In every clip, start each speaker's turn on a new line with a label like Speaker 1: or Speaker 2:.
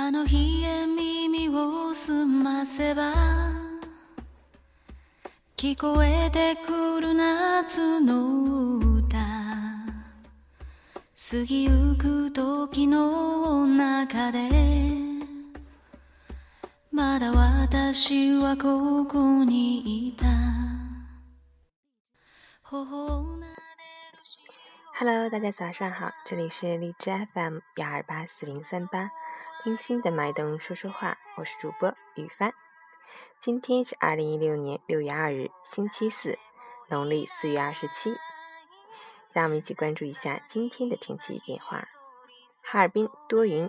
Speaker 1: あの日へ耳を澄ませば聞こえてくる夏の歌。過ぎゆく時の中でまだ私はここにいた。頬を撫でる
Speaker 2: Hello，大家早上好，这里是荔枝 FM 幺二八四零三八，听心的脉动说说话，我是主播雨帆。今天是二零一六年六月二日，星期四，农历四月二十七。让我们一起关注一下今天的天气变化。哈尔滨多云，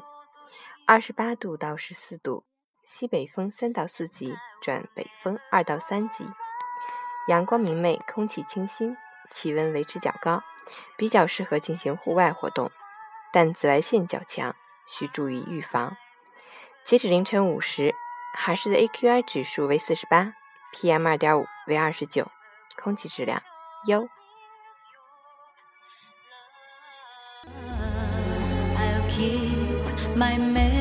Speaker 2: 二十八度到十四度，西北风三到四级转北风二到三级，阳光明媚，空气清新，气温维持较高。比较适合进行户外活动，但紫外线较强，需注意预防。截止凌晨五时，海市的 AQI 指数为四十八，PM 二点五为二十九，空气质量优。
Speaker 1: Keep my memory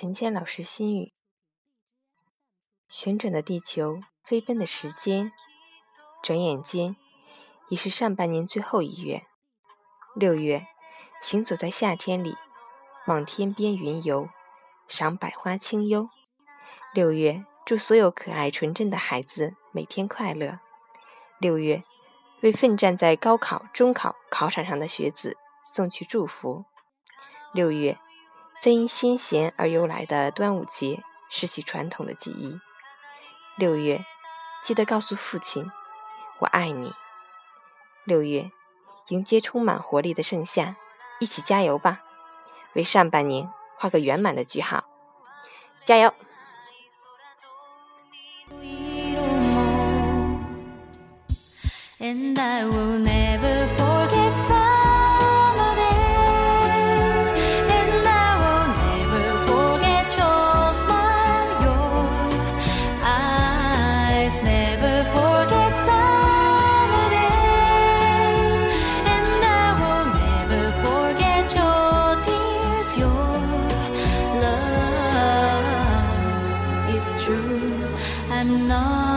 Speaker 2: 陈谦老师心语：旋转的地球，飞奔的时间，转眼间已是上半年最后一月。六月，行走在夏天里，望天边云游，赏百花清幽。六月，祝所有可爱纯真的孩子每天快乐。六月，为奋战在高考、中考考场上的学子送去祝福。六月。在因先贤而由来的端午节，是其传统的记忆。六月，记得告诉父亲，我爱你。六月，迎接充满活力的盛夏，一起加油吧，为上半年画个圆满的句号，加油
Speaker 1: ！And I will never forget I'm not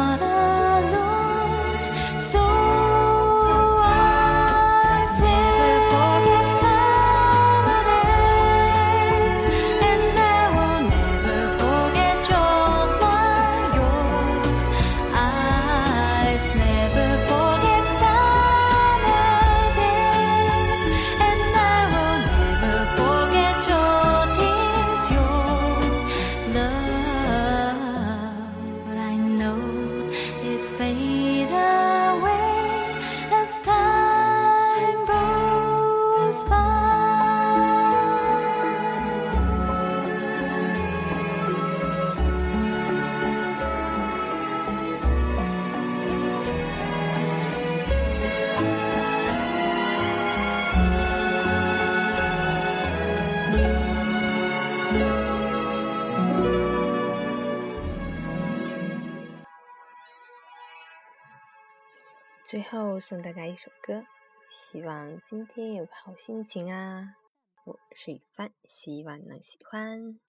Speaker 2: 最后送大家一首歌，希望今天有个好心情啊！我是雨帆，希望能喜欢。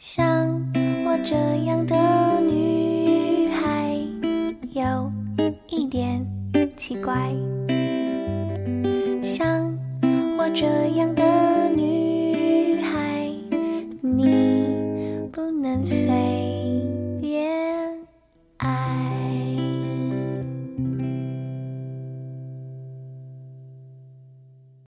Speaker 3: 想